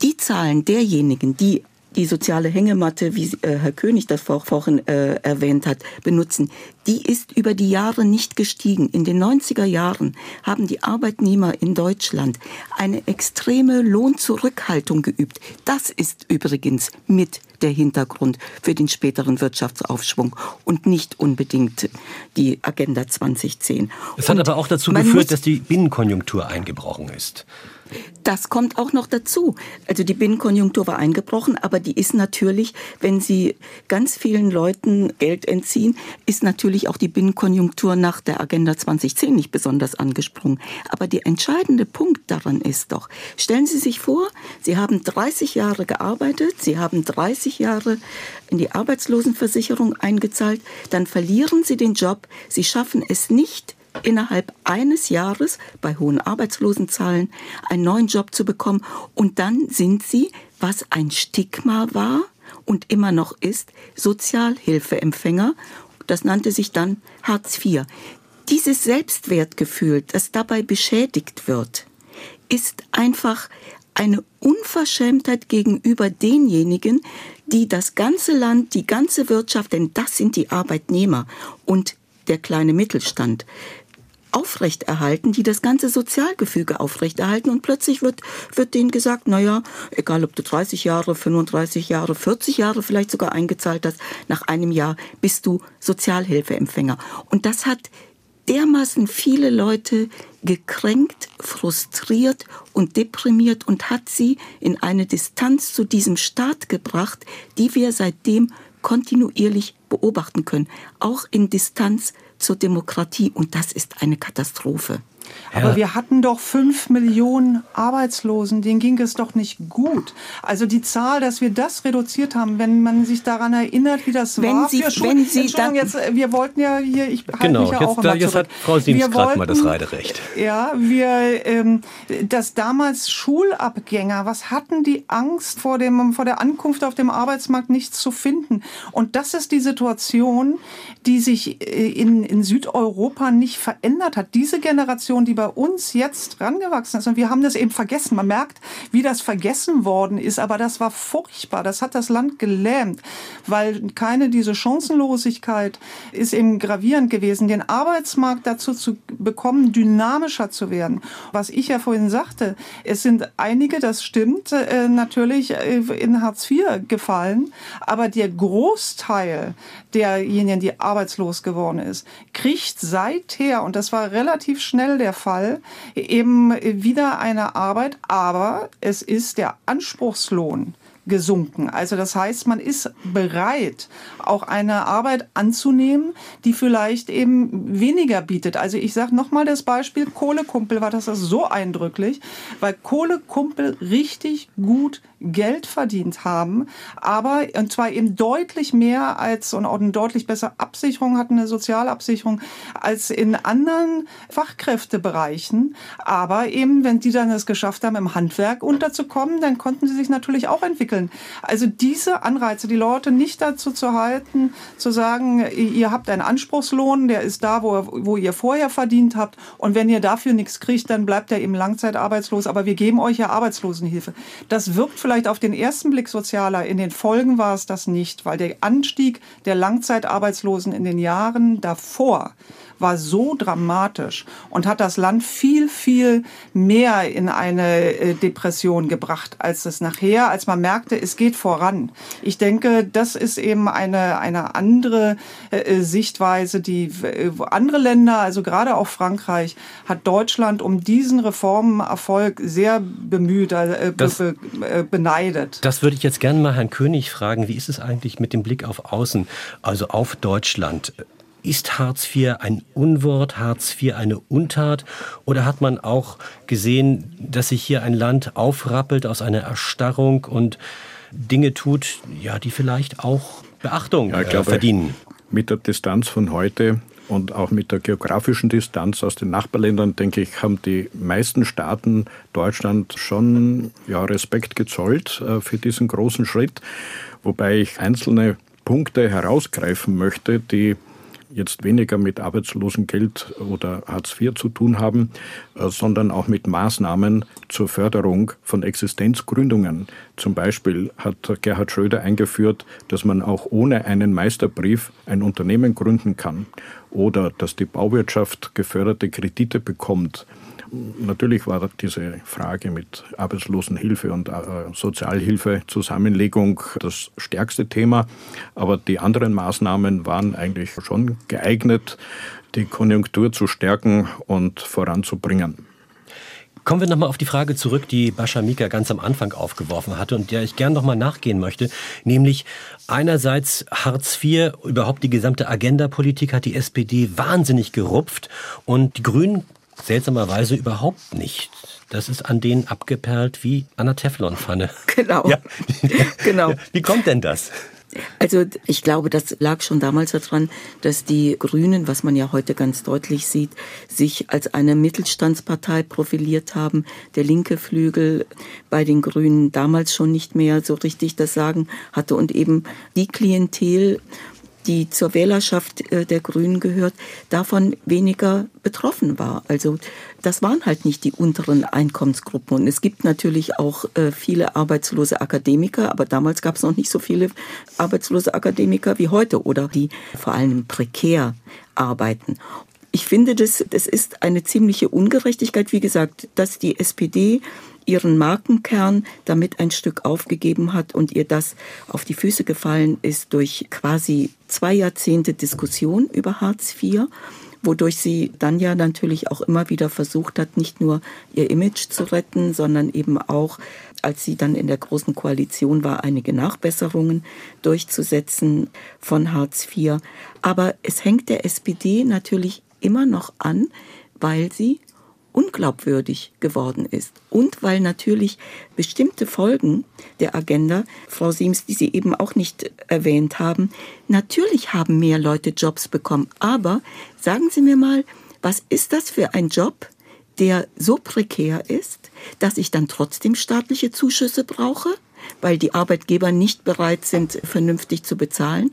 die Zahlen derjenigen, die die soziale Hängematte, wie äh, Herr König das vorhin äh, erwähnt hat, benutzen, die ist über die Jahre nicht gestiegen. In den 90er Jahren haben die Arbeitnehmer in Deutschland eine extreme Lohnzurückhaltung geübt. Das ist übrigens mit der Hintergrund für den späteren Wirtschaftsaufschwung und nicht unbedingt die Agenda 2010. Es hat aber auch dazu geführt, dass die Binnenkonjunktur eingebrochen ist. Das kommt auch noch dazu. Also die Binnenkonjunktur war eingebrochen, aber die ist natürlich, wenn Sie ganz vielen Leuten Geld entziehen, ist natürlich auch die Binnenkonjunktur nach der Agenda 2010 nicht besonders angesprungen. Aber der entscheidende Punkt daran ist doch, stellen Sie sich vor, Sie haben 30 Jahre gearbeitet, Sie haben 30 Jahre in die Arbeitslosenversicherung eingezahlt, dann verlieren Sie den Job, Sie schaffen es nicht, innerhalb eines Jahres bei hohen Arbeitslosenzahlen einen neuen Job zu bekommen. Und dann sind sie, was ein Stigma war und immer noch ist, Sozialhilfeempfänger. Das nannte sich dann Hartz IV. Dieses Selbstwertgefühl, das dabei beschädigt wird, ist einfach eine Unverschämtheit gegenüber denjenigen, die das ganze Land, die ganze Wirtschaft, denn das sind die Arbeitnehmer und der kleine Mittelstand, aufrechterhalten, die das ganze Sozialgefüge aufrechterhalten. Und plötzlich wird, wird denen gesagt, na ja, egal ob du 30 Jahre, 35 Jahre, 40 Jahre vielleicht sogar eingezahlt hast, nach einem Jahr bist du Sozialhilfeempfänger. Und das hat dermaßen viele Leute gekränkt, frustriert und deprimiert und hat sie in eine Distanz zu diesem Staat gebracht, die wir seitdem kontinuierlich beobachten können, auch in Distanz zur Demokratie. Und das ist eine Katastrophe. Aber wir hatten doch fünf Millionen Arbeitslosen, denen ging es doch nicht gut. Also die Zahl, dass wir das reduziert haben, wenn man sich daran erinnert, wie das wenn war. Sie, wenn Sie dann, jetzt, äh, wir wollten ja hier, ich halte genau, mich ja jetzt, auch da, jetzt hat Frau Siems gerade mal das Reiderecht. Ja, wir, ähm, dass damals Schulabgänger, was hatten die Angst vor dem, vor der Ankunft auf dem Arbeitsmarkt nichts zu finden? Und das ist die Situation, die sich äh, in, in Südeuropa nicht verändert hat. Diese Generation Generation, die bei uns jetzt rangewachsen ist, und wir haben das eben vergessen. Man merkt, wie das vergessen worden ist, aber das war furchtbar. Das hat das Land gelähmt, weil keine diese Chancenlosigkeit ist eben gravierend gewesen, den Arbeitsmarkt dazu zu bekommen, dynamischer zu werden. Was ich ja vorhin sagte, es sind einige, das stimmt, äh, natürlich äh, in Hartz IV gefallen, aber der Großteil derjenigen, die arbeitslos geworden ist, kriegt seither, und das war relativ schnell der Fall, eben wieder eine Arbeit, aber es ist der Anspruchslohn gesunken. Also das heißt, man ist bereit, auch eine Arbeit anzunehmen, die vielleicht eben weniger bietet. Also ich sage nochmal das Beispiel Kohlekumpel war das so eindrücklich, weil Kohlekumpel richtig gut Geld verdient haben, aber und zwar eben deutlich mehr als und auch eine deutlich bessere Absicherung hatten, eine Sozialabsicherung als in anderen Fachkräftebereichen. Aber eben, wenn die dann es geschafft haben, im Handwerk unterzukommen, dann konnten sie sich natürlich auch entwickeln. Also diese Anreize, die Leute nicht dazu zu halten, zu sagen, ihr habt einen Anspruchslohn, der ist da, wo, wo ihr vorher verdient habt und wenn ihr dafür nichts kriegt, dann bleibt er eben langzeitarbeitslos, aber wir geben euch ja Arbeitslosenhilfe. Das wirkt vielleicht auf den ersten Blick sozialer. In den Folgen war es das nicht, weil der Anstieg der Langzeitarbeitslosen in den Jahren davor war so dramatisch und hat das Land viel, viel mehr in eine äh, Depression gebracht, als es nachher, als man merkte, es geht voran. Ich denke, das ist eben eine, eine andere äh, Sichtweise, die äh, andere Länder, also gerade auch Frankreich, hat Deutschland um diesen Reformerfolg sehr bemüht, äh, das, be, äh, beneidet. Das würde ich jetzt gerne mal Herrn König fragen. Wie ist es eigentlich mit dem Blick auf Außen, also auf Deutschland? Ist Hartz IV ein Unwort, Hartz IV eine Untat? Oder hat man auch gesehen, dass sich hier ein Land aufrappelt aus einer Erstarrung und Dinge tut, ja, die vielleicht auch Beachtung ja, glaube, verdienen? Mit der Distanz von heute und auch mit der geografischen Distanz aus den Nachbarländern, denke ich, haben die meisten Staaten Deutschland schon ja, Respekt gezollt äh, für diesen großen Schritt. Wobei ich einzelne Punkte herausgreifen möchte, die jetzt weniger mit Arbeitslosengeld oder Hartz IV zu tun haben, äh, sondern auch mit Maßnahmen zur Förderung von Existenzgründungen. Zum Beispiel hat Gerhard Schröder eingeführt, dass man auch ohne einen Meisterbrief ein Unternehmen gründen kann oder dass die Bauwirtschaft geförderte Kredite bekommt Natürlich war diese Frage mit Arbeitslosenhilfe und äh, Sozialhilfe Zusammenlegung das stärkste Thema, aber die anderen Maßnahmen waren eigentlich schon geeignet, die Konjunktur zu stärken und voranzubringen. Kommen wir nochmal auf die Frage zurück, die Bascha Mika ganz am Anfang aufgeworfen hatte und der ich gern nochmal nachgehen möchte, nämlich einerseits Hartz IV, überhaupt die gesamte Agenda-Politik hat die SPD wahnsinnig gerupft und die Grünen seltsamerweise überhaupt nicht. Das ist an denen abgeperlt wie an einer Teflonpfanne. Genau. Ja. genau. Wie kommt denn das? Also ich glaube, das lag schon damals daran, dass die Grünen, was man ja heute ganz deutlich sieht, sich als eine Mittelstandspartei profiliert haben. Der linke Flügel bei den Grünen damals schon nicht mehr so richtig das Sagen hatte und eben die Klientel die zur Wählerschaft äh, der Grünen gehört, davon weniger betroffen war. Also das waren halt nicht die unteren Einkommensgruppen. Und es gibt natürlich auch äh, viele arbeitslose Akademiker, aber damals gab es noch nicht so viele arbeitslose Akademiker wie heute oder die vor allem prekär arbeiten. Ich finde, das, das ist eine ziemliche Ungerechtigkeit. Wie gesagt, dass die SPD ihren Markenkern damit ein Stück aufgegeben hat und ihr das auf die Füße gefallen ist durch quasi zwei Jahrzehnte Diskussion über Hartz IV wodurch sie dann ja natürlich auch immer wieder versucht hat, nicht nur ihr Image zu retten, sondern eben auch, als sie dann in der großen Koalition war, einige Nachbesserungen durchzusetzen von Hartz IV. Aber es hängt der SPD natürlich immer noch an, weil sie unglaubwürdig geworden ist. Und weil natürlich bestimmte Folgen der Agenda, Frau Siems, die Sie eben auch nicht erwähnt haben, natürlich haben mehr Leute Jobs bekommen. Aber sagen Sie mir mal, was ist das für ein Job, der so prekär ist, dass ich dann trotzdem staatliche Zuschüsse brauche, weil die Arbeitgeber nicht bereit sind, vernünftig zu bezahlen?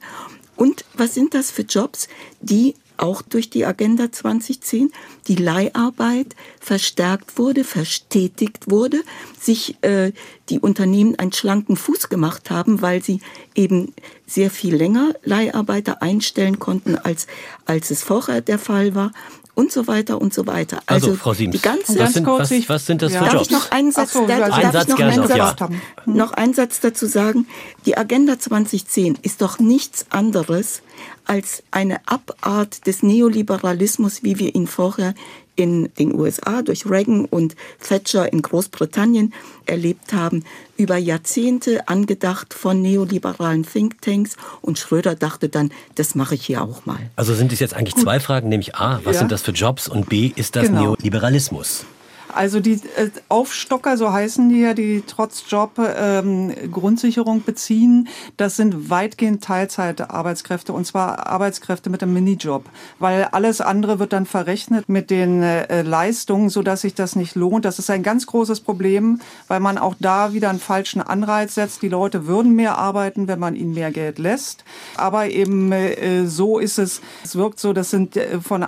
Und was sind das für Jobs, die auch durch die Agenda 2010, die Leiharbeit verstärkt wurde, verstetigt wurde, sich äh, die Unternehmen einen schlanken Fuß gemacht haben, weil sie eben sehr viel länger Leiharbeiter einstellen konnten, als, als es vorher der Fall war und so weiter und so weiter. Also, also Frau Siems, die ganze was, sind, was, was sind das ja. für darf Jobs? Ich noch einen Satz, so, da, darf Satz ich noch einen Satz, ja. noch einen Satz dazu sagen? Die Agenda 2010 ist doch nichts anderes als eine Abart des Neoliberalismus, wie wir ihn vorher in den USA durch Reagan und Thatcher in Großbritannien erlebt haben, über Jahrzehnte angedacht von neoliberalen Thinktanks und Schröder dachte dann, das mache ich hier auch mal. Also sind es jetzt eigentlich zwei Fragen, nämlich A, was ja. sind das für Jobs und B, ist das genau. Neoliberalismus? Also die äh, Aufstocker, so heißen die ja, die trotz Job ähm, Grundsicherung beziehen, das sind weitgehend Teilzeitarbeitskräfte und zwar Arbeitskräfte mit einem Minijob, weil alles andere wird dann verrechnet mit den äh, Leistungen, so dass sich das nicht lohnt. Das ist ein ganz großes Problem, weil man auch da wieder einen falschen Anreiz setzt. Die Leute würden mehr arbeiten, wenn man ihnen mehr Geld lässt, aber eben äh, so ist es. Es wirkt so, das sind äh, von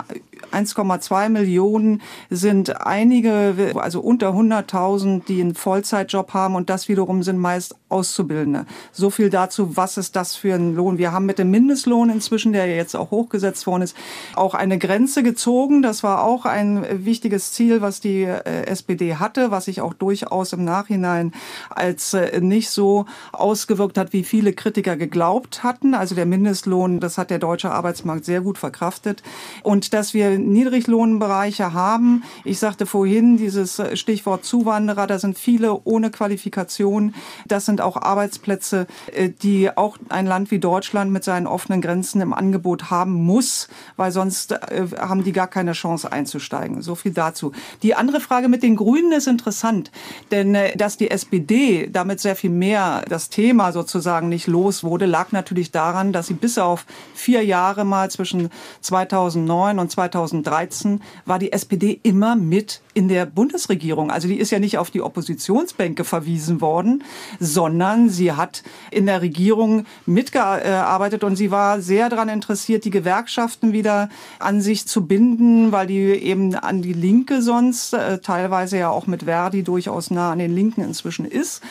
1,2 Millionen sind einige, also unter 100.000, die einen Vollzeitjob haben und das wiederum sind meist Auszubildende. So viel dazu, was ist das für ein Lohn? Wir haben mit dem Mindestlohn inzwischen, der jetzt auch hochgesetzt worden ist, auch eine Grenze gezogen. Das war auch ein wichtiges Ziel, was die äh, SPD hatte, was sich auch durchaus im Nachhinein als äh, nicht so ausgewirkt hat, wie viele Kritiker geglaubt hatten. Also der Mindestlohn, das hat der deutsche Arbeitsmarkt sehr gut verkraftet. Und dass wir Niedriglohnbereiche haben. Ich sagte vorhin dieses Stichwort Zuwanderer, da sind viele ohne Qualifikation. Das sind auch Arbeitsplätze, äh, die auch ein Land wie Deutschland mit seinen offenen Grenzen im Angebot haben muss, weil sonst äh, haben die gar keine Chance einzusteigen. So viel dazu. Die andere Frage mit den Grünen ist interessant, denn äh, dass die SPD damit sehr viel mehr das Thema sozusagen nicht los wurde, lag natürlich daran, dass sie bis auf vier Jahre mal zwischen 2009 und 2010 2013 war die SPD immer mit in der Bundesregierung. Also die ist ja nicht auf die Oppositionsbänke verwiesen worden, sondern sie hat in der Regierung mitgearbeitet und sie war sehr daran interessiert, die Gewerkschaften wieder an sich zu binden, weil die eben an die Linke sonst, äh, teilweise ja auch mit Verdi durchaus nah an den Linken inzwischen ist.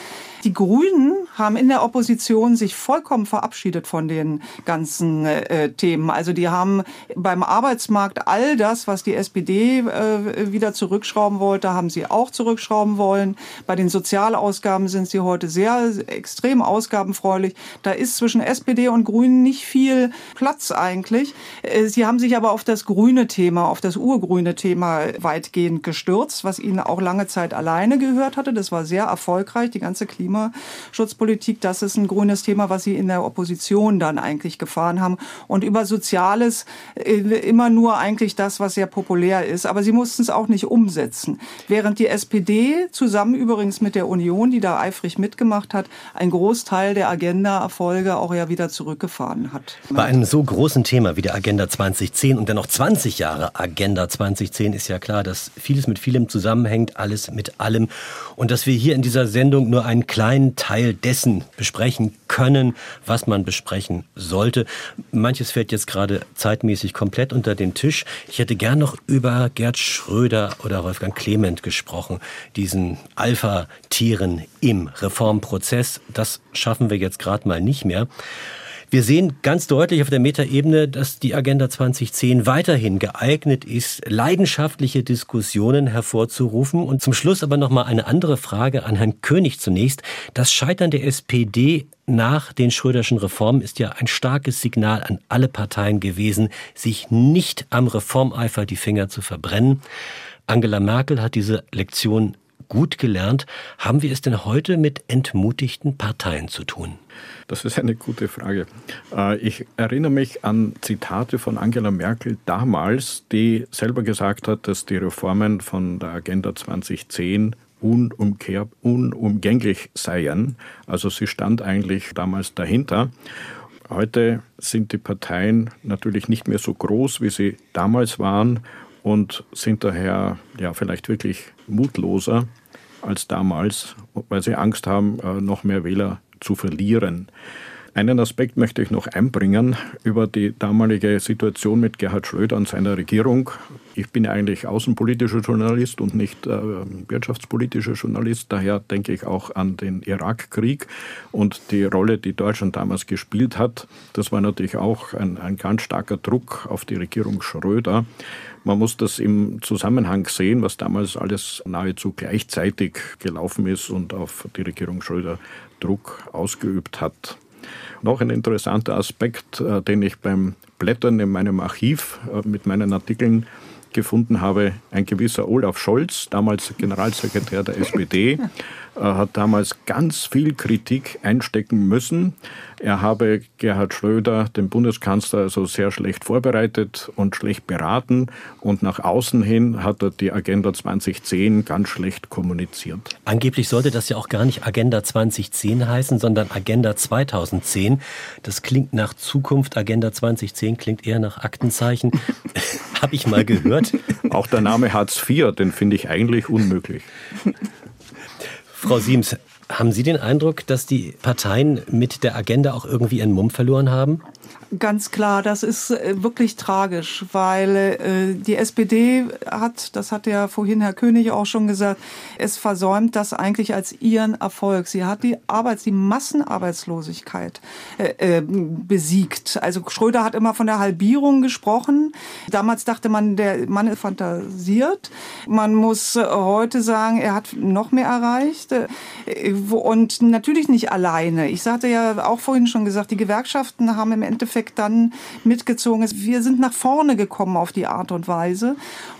Die Grünen haben in der Opposition sich vollkommen verabschiedet von den ganzen äh, Themen. Also die haben beim Arbeitsmarkt all das, was die SPD äh, wieder zurückschrauben wollte, haben sie auch zurückschrauben wollen. Bei den Sozialausgaben sind sie heute sehr extrem ausgabenfreudig. Da ist zwischen SPD und Grünen nicht viel Platz eigentlich. Äh, sie haben sich aber auf das grüne Thema, auf das urgrüne Thema weitgehend gestürzt, was ihnen auch lange Zeit alleine gehört hatte. Das war sehr erfolgreich, die ganze Klima Klimaschutzpolitik, das ist ein grünes Thema, was sie in der Opposition dann eigentlich gefahren haben. Und über Soziales äh, immer nur eigentlich das, was sehr populär ist. Aber sie mussten es auch nicht umsetzen. Während die SPD zusammen übrigens mit der Union, die da eifrig mitgemacht hat, ein Großteil der Agenda-Erfolge auch ja wieder zurückgefahren hat. Bei einem so großen Thema wie der Agenda 2010 und dennoch 20 Jahre Agenda 2010 ist ja klar, dass vieles mit vielem zusammenhängt, alles mit allem. Und dass wir hier in dieser Sendung nur einen kleinen kleinen Teil dessen besprechen können, was man besprechen sollte. Manches fällt jetzt gerade zeitmäßig komplett unter den Tisch. Ich hätte gern noch über Gerd Schröder oder Wolfgang Clement gesprochen, diesen Alpha-Tieren im Reformprozess. Das schaffen wir jetzt gerade mal nicht mehr. Wir sehen ganz deutlich auf der Metaebene, dass die Agenda 2010 weiterhin geeignet ist, leidenschaftliche Diskussionen hervorzurufen. Und zum Schluss aber noch mal eine andere Frage an Herrn König zunächst. Das Scheitern der SPD nach den Schröderschen Reformen ist ja ein starkes Signal an alle Parteien gewesen, sich nicht am Reformeifer die Finger zu verbrennen. Angela Merkel hat diese Lektion gut gelernt. Haben wir es denn heute mit entmutigten Parteien zu tun? Das ist eine gute Frage. Äh, ich erinnere mich an Zitate von Angela Merkel damals, die selber gesagt hat, dass die Reformen von der Agenda 2010 unumkehr, unumgänglich seien. Also sie stand eigentlich damals dahinter. Heute sind die Parteien natürlich nicht mehr so groß, wie sie damals waren und sind daher ja vielleicht wirklich mutloser als damals, weil sie Angst haben, äh, noch mehr Wähler zu verlieren. Einen Aspekt möchte ich noch einbringen über die damalige Situation mit Gerhard Schröder und seiner Regierung. Ich bin eigentlich außenpolitischer Journalist und nicht äh, wirtschaftspolitischer Journalist. Daher denke ich auch an den Irakkrieg und die Rolle, die Deutschland damals gespielt hat. Das war natürlich auch ein, ein ganz starker Druck auf die Regierung Schröder. Man muss das im Zusammenhang sehen, was damals alles nahezu gleichzeitig gelaufen ist und auf die Regierung Schröder Druck ausgeübt hat. Noch ein interessanter Aspekt, äh, den ich beim Blättern in meinem Archiv äh, mit meinen Artikeln gefunden habe, ein gewisser Olaf Scholz, damals Generalsekretär der SPD, äh, hat damals ganz viel Kritik einstecken müssen. Er habe Gerhard Schröder, den Bundeskanzler, also sehr schlecht vorbereitet und schlecht beraten. Und nach außen hin hat er die Agenda 2010 ganz schlecht kommuniziert. Angeblich sollte das ja auch gar nicht Agenda 2010 heißen, sondern Agenda 2010. Das klingt nach Zukunft. Agenda 2010 klingt eher nach Aktenzeichen. Habe ich mal gehört. Auch der Name Hartz IV, den finde ich eigentlich unmöglich. Frau Siems, haben Sie den Eindruck, dass die Parteien mit der Agenda auch irgendwie ihren Mumm verloren haben? Ganz klar, das ist äh, wirklich tragisch, weil äh, die SPD hat, das hat ja vorhin Herr König auch schon gesagt, es versäumt das eigentlich als ihren Erfolg. Sie hat die Arbeits-, die Massenarbeitslosigkeit äh, äh, besiegt. Also Schröder hat immer von der Halbierung gesprochen. Damals dachte man, der Mann ist fantasiert. Man muss heute sagen, er hat noch mehr erreicht. Und natürlich nicht alleine. Ich sagte ja auch vorhin schon gesagt, die Gewerkschaften haben im Endeffekt Endeffekt dann mitgezogen ist. Wir sind nach vorne gekommen auf die Art und Weise.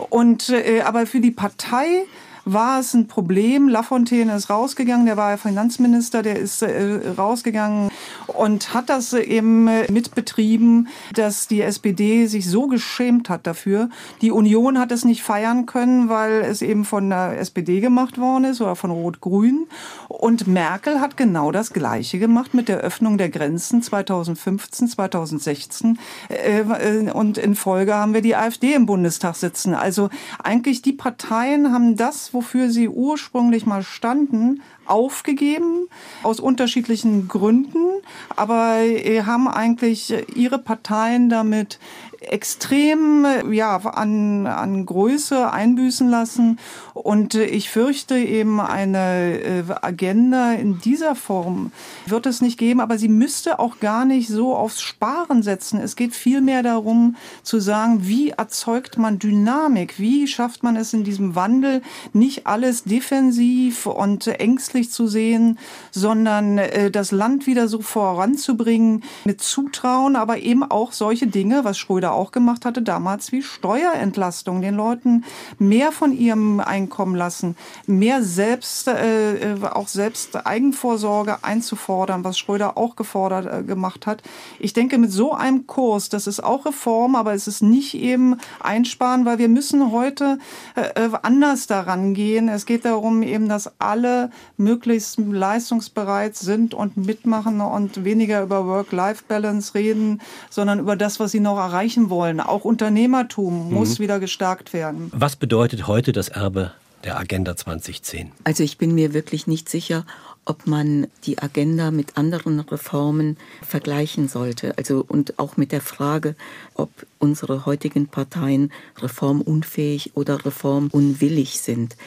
Und äh, aber für die Partei war es ein Problem. Lafontaine ist rausgegangen, der war ja Finanzminister, der ist äh, rausgegangen und hat das eben mitbetrieben, dass die SPD sich so geschämt hat dafür. Die Union hat es nicht feiern können, weil es eben von der SPD gemacht worden ist oder von Rot-Grün. Und Merkel hat genau das Gleiche gemacht mit der Öffnung der Grenzen 2015, 2016. Äh, äh, und in Folge haben wir die AfD im Bundestag sitzen. Also eigentlich die Parteien haben das, wofür sie ursprünglich mal standen, aufgegeben aus unterschiedlichen Gründen, aber haben eigentlich ihre Parteien damit extrem ja, an, an Größe einbüßen lassen. Und ich fürchte eben eine äh, Agenda in dieser Form wird es nicht geben, aber sie müsste auch gar nicht so aufs Sparen setzen. Es geht vielmehr darum zu sagen, wie erzeugt man Dynamik? Wie schafft man es in diesem Wandel, nicht alles defensiv und ängstlich zu sehen, sondern äh, das Land wieder so voranzubringen mit Zutrauen, aber eben auch solche Dinge, was Schröder auch gemacht hatte damals, wie Steuerentlastung, den Leuten mehr von ihrem Einkommen lassen, mehr selbst, äh, äh, auch selbst Eigenvorsorge einzufordern, was Schröder auch gefordert äh, gemacht hat. Ich denke, mit so einem Kurs, das ist auch Reform, aber es ist nicht eben einsparen, weil wir müssen heute äh, äh anders daran gehen. Es geht darum eben, dass alle möglichst leistungsbereit sind und mitmachen und weniger über Work-Life-Balance reden, sondern über das, was sie noch erreichen wollen. Auch Unternehmertum muss mhm. wieder gestärkt werden. Was bedeutet heute das Erbe der Agenda 2010? Also ich bin mir wirklich nicht sicher, ob man die Agenda mit anderen Reformen vergleichen sollte. Also und auch mit der Frage, ob unsere heutigen Parteien reformunfähig oder reformunwillig sind.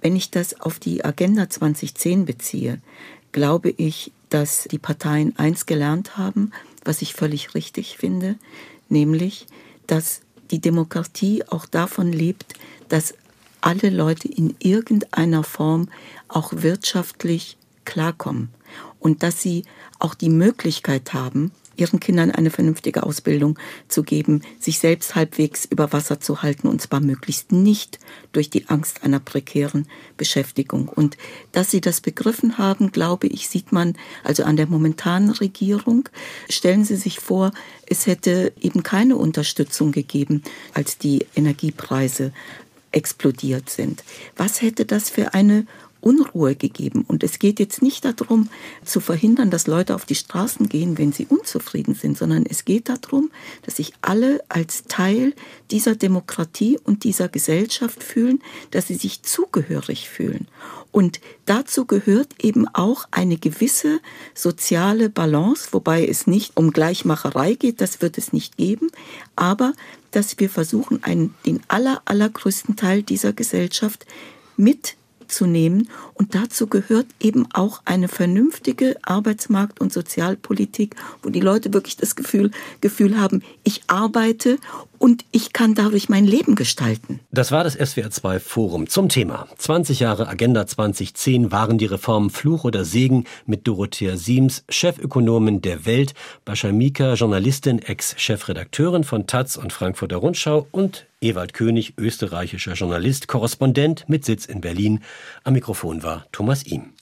Wenn ich das auf die Agenda 2010 beziehe, glaube ich, dass die Parteien eins gelernt haben, was ich völlig richtig finde, nämlich dass die Demokratie auch davon lebt, dass alle Leute in irgendeiner Form auch wirtschaftlich klarkommen. Und dass sie auch die Möglichkeit haben, ihren Kindern eine vernünftige Ausbildung zu geben, sich selbst halbwegs über Wasser zu halten und zwar möglichst nicht durch die Angst einer prekären Beschäftigung. Und dass sie das begriffen haben, glaube ich, sieht man also an der momentanen Regierung. Stellen Sie sich vor, es hätte eben keine Unterstützung gegeben, als die Energiepreise explodiert sind. Was hätte das für eine Unruhe gegeben. Und es geht jetzt nicht darum, zu verhindern, dass Leute auf die Straßen gehen, wenn sie unzufrieden sind, sondern es geht darum, dass sich alle als Teil dieser Demokratie und dieser Gesellschaft fühlen, dass sie sich zugehörig fühlen. Und dazu gehört eben auch eine gewisse soziale Balance, wobei es nicht um Gleichmacherei geht, das wird es nicht geben, aber dass wir versuchen, einen, den aller, allergrößten Teil dieser Gesellschaft mit mitzunehmen. Und dazu gehört eben auch eine vernünftige Arbeitsmarkt- und Sozialpolitik, wo die Leute wirklich das Gefühl, Gefühl haben, ich arbeite und ich kann dadurch mein Leben gestalten. Das war das SWR2 Forum zum Thema 20 Jahre Agenda 2010 waren die Reformen Fluch oder Segen mit Dorothea Siems, Chefökonomin der Welt, Bascha Mika, Journalistin, Ex-Chefredakteurin von Taz und Frankfurter Rundschau und Ewald König, österreichischer Journalist, Korrespondent mit Sitz in Berlin. Am Mikrofon war Thomas Ihm.